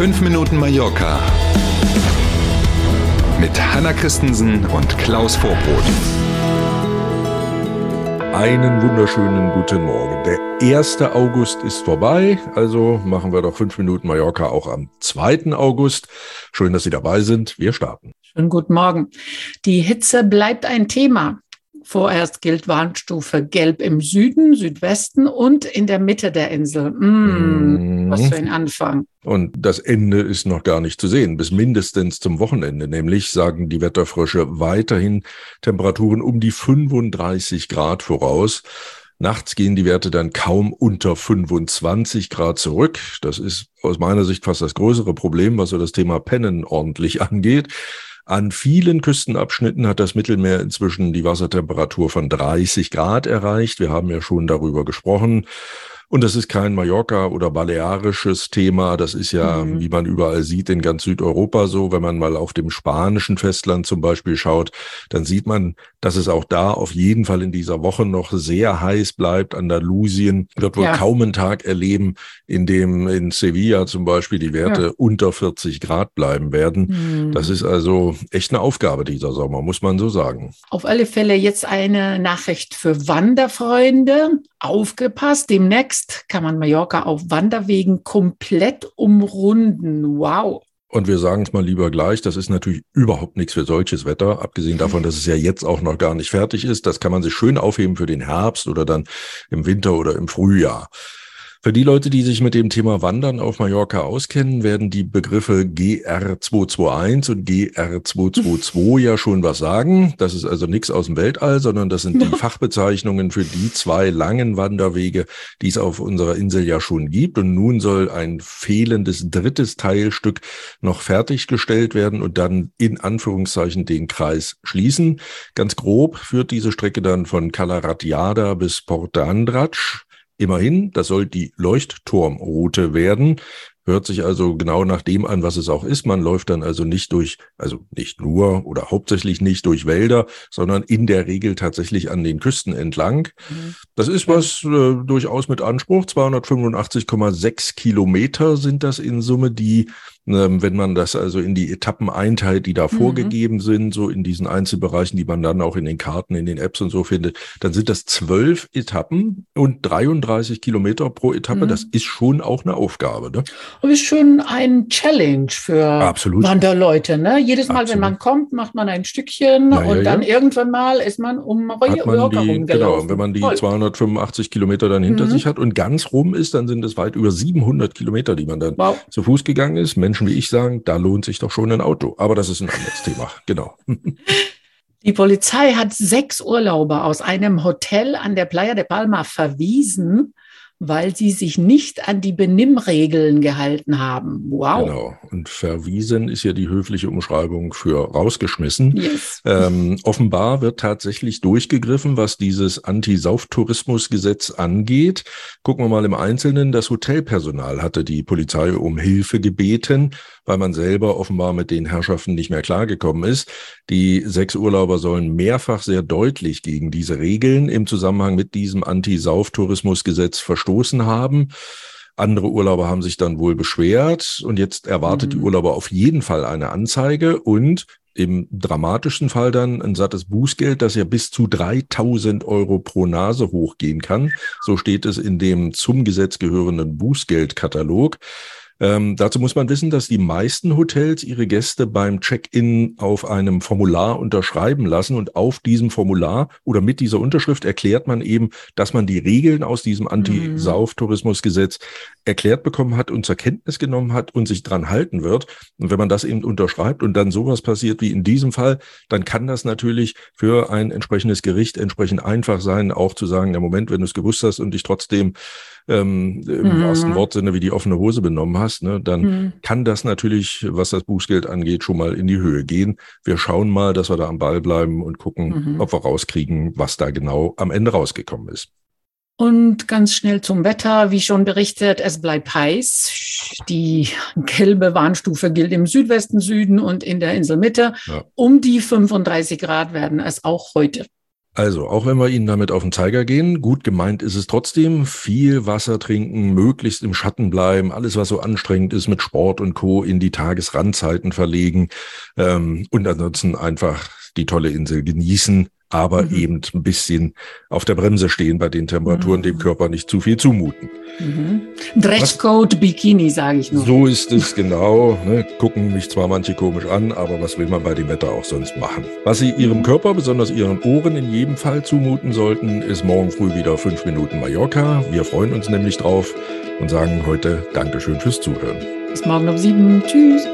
5 Minuten Mallorca mit Hanna Christensen und Klaus Vorbrot. Einen wunderschönen guten Morgen. Der 1. August ist vorbei, also machen wir doch 5 Minuten Mallorca auch am 2. August. Schön, dass Sie dabei sind. Wir starten. Schönen guten Morgen. Die Hitze bleibt ein Thema. Vorerst gilt Warnstufe Gelb im Süden, Südwesten und in der Mitte der Insel. Mm, was für ein Anfang. Und das Ende ist noch gar nicht zu sehen, bis mindestens zum Wochenende. Nämlich sagen die Wetterfrösche weiterhin Temperaturen um die 35 Grad voraus. Nachts gehen die Werte dann kaum unter 25 Grad zurück. Das ist aus meiner Sicht fast das größere Problem, was so das Thema Pennen ordentlich angeht. An vielen Küstenabschnitten hat das Mittelmeer inzwischen die Wassertemperatur von 30 Grad erreicht. Wir haben ja schon darüber gesprochen. Und das ist kein Mallorca oder balearisches Thema. Das ist ja, mhm. wie man überall sieht, in ganz Südeuropa so. Wenn man mal auf dem spanischen Festland zum Beispiel schaut, dann sieht man, dass es auch da auf jeden Fall in dieser Woche noch sehr heiß bleibt. Andalusien wird wohl ja. kaum einen Tag erleben, in dem in Sevilla zum Beispiel die Werte ja. unter 40 Grad bleiben werden. Mhm. Das ist also echt eine Aufgabe dieser Sommer, muss man so sagen. Auf alle Fälle jetzt eine Nachricht für Wanderfreunde. Aufgepasst, demnächst kann man Mallorca auf Wanderwegen komplett umrunden. Wow. Und wir sagen es mal lieber gleich, das ist natürlich überhaupt nichts für solches Wetter, abgesehen davon, dass es ja jetzt auch noch gar nicht fertig ist. Das kann man sich schön aufheben für den Herbst oder dann im Winter oder im Frühjahr. Für die Leute, die sich mit dem Thema Wandern auf Mallorca auskennen, werden die Begriffe GR221 und GR222 ja schon was sagen. Das ist also nichts aus dem Weltall, sondern das sind die Fachbezeichnungen für die zwei langen Wanderwege, die es auf unserer Insel ja schon gibt. Und nun soll ein fehlendes drittes Teilstück noch fertiggestellt werden und dann in Anführungszeichen den Kreis schließen. Ganz grob führt diese Strecke dann von Calaratiada bis Porta Andratsch Immerhin, das soll die Leuchtturmroute werden. Hört sich also genau nach dem an, was es auch ist. Man läuft dann also nicht durch, also nicht nur oder hauptsächlich nicht durch Wälder, sondern in der Regel tatsächlich an den Küsten entlang. Mhm. Das ist was äh, durchaus mit Anspruch. 285,6 Kilometer sind das in Summe, die wenn man das also in die Etappen einteilt, die da mhm. vorgegeben sind, so in diesen Einzelbereichen, die man dann auch in den Karten, in den Apps und so findet, dann sind das zwölf Etappen und 33 Kilometer pro Etappe. Mhm. Das ist schon auch eine Aufgabe. Ne? Und ist schon ein Challenge für Absolut. Wanderleute. Ne? Jedes Mal, Absolut. wenn man kommt, macht man ein Stückchen ja, und ja, dann ja. irgendwann mal ist man um Mallorca rumgelaufen. Genau, wenn man die Voll. 285 Kilometer dann hinter mhm. sich hat und ganz rum ist, dann sind es weit über 700 Kilometer, die man dann wow. zu Fuß gegangen ist. Menschen wie ich sagen, da lohnt sich doch schon ein Auto. Aber das ist ein anderes Thema. Genau. Die Polizei hat sechs Urlauber aus einem Hotel an der Playa de Palma verwiesen, weil sie sich nicht an die Benimmregeln gehalten haben. Wow. Genau. Und verwiesen ist ja die höfliche Umschreibung für rausgeschmissen. Yes. Ähm, offenbar wird tatsächlich durchgegriffen, was dieses Anti-Sauftourismus-Gesetz angeht. Gucken wir mal im Einzelnen. Das Hotelpersonal hatte die Polizei um Hilfe gebeten, weil man selber offenbar mit den Herrschaften nicht mehr klargekommen ist. Die sechs Urlauber sollen mehrfach sehr deutlich gegen diese Regeln im Zusammenhang mit diesem Anti-Sauftourismus-Gesetz verstoßen haben. Andere Urlauber haben sich dann wohl beschwert und jetzt erwartet mhm. die Urlauber auf jeden Fall eine Anzeige und im dramatischen Fall dann ein sattes Bußgeld, das ja bis zu 3000 Euro pro Nase hochgehen kann. So steht es in dem zum Gesetz gehörenden Bußgeldkatalog. Ähm, dazu muss man wissen, dass die meisten Hotels ihre Gäste beim Check-in auf einem Formular unterschreiben lassen und auf diesem Formular oder mit dieser Unterschrift erklärt man eben, dass man die Regeln aus diesem Anti-Sauf-Tourismusgesetz erklärt bekommen hat und zur Kenntnis genommen hat und sich dran halten wird. Und wenn man das eben unterschreibt und dann sowas passiert wie in diesem Fall, dann kann das natürlich für ein entsprechendes Gericht entsprechend einfach sein, auch zu sagen, im Moment, wenn du es gewusst hast und dich trotzdem ähm, im mhm. wahrsten Wortsinne wie die offene Hose benommen hast, ne, dann mhm. kann das natürlich, was das Bußgeld angeht, schon mal in die Höhe gehen. Wir schauen mal, dass wir da am Ball bleiben und gucken, mhm. ob wir rauskriegen, was da genau am Ende rausgekommen ist. Und ganz schnell zum Wetter. Wie schon berichtet, es bleibt heiß. Die gelbe Warnstufe gilt im Südwesten, Süden und in der Inselmitte. Ja. Um die 35 Grad werden es auch heute. Also, auch wenn wir Ihnen damit auf den Zeiger gehen, gut gemeint ist es trotzdem, viel Wasser trinken, möglichst im Schatten bleiben, alles, was so anstrengend ist mit Sport und Co. in die Tagesrandzeiten verlegen ähm, und ansonsten einfach die tolle Insel genießen, aber mhm. eben ein bisschen auf der Bremse stehen bei den Temperaturen, mhm. dem Körper nicht zu viel zumuten. Mhm. Dresscode? Bikini, sage ich nur. So ist es genau. Ne? Gucken mich zwar manche komisch an, aber was will man bei dem Wetter auch sonst machen? Was Sie Ihrem mhm. Körper, besonders Ihren Ohren in jedem Fall zumuten sollten, ist morgen früh wieder fünf Minuten Mallorca. Wir freuen uns nämlich drauf und sagen heute Dankeschön fürs Zuhören. Bis morgen um sieben. Tschüss.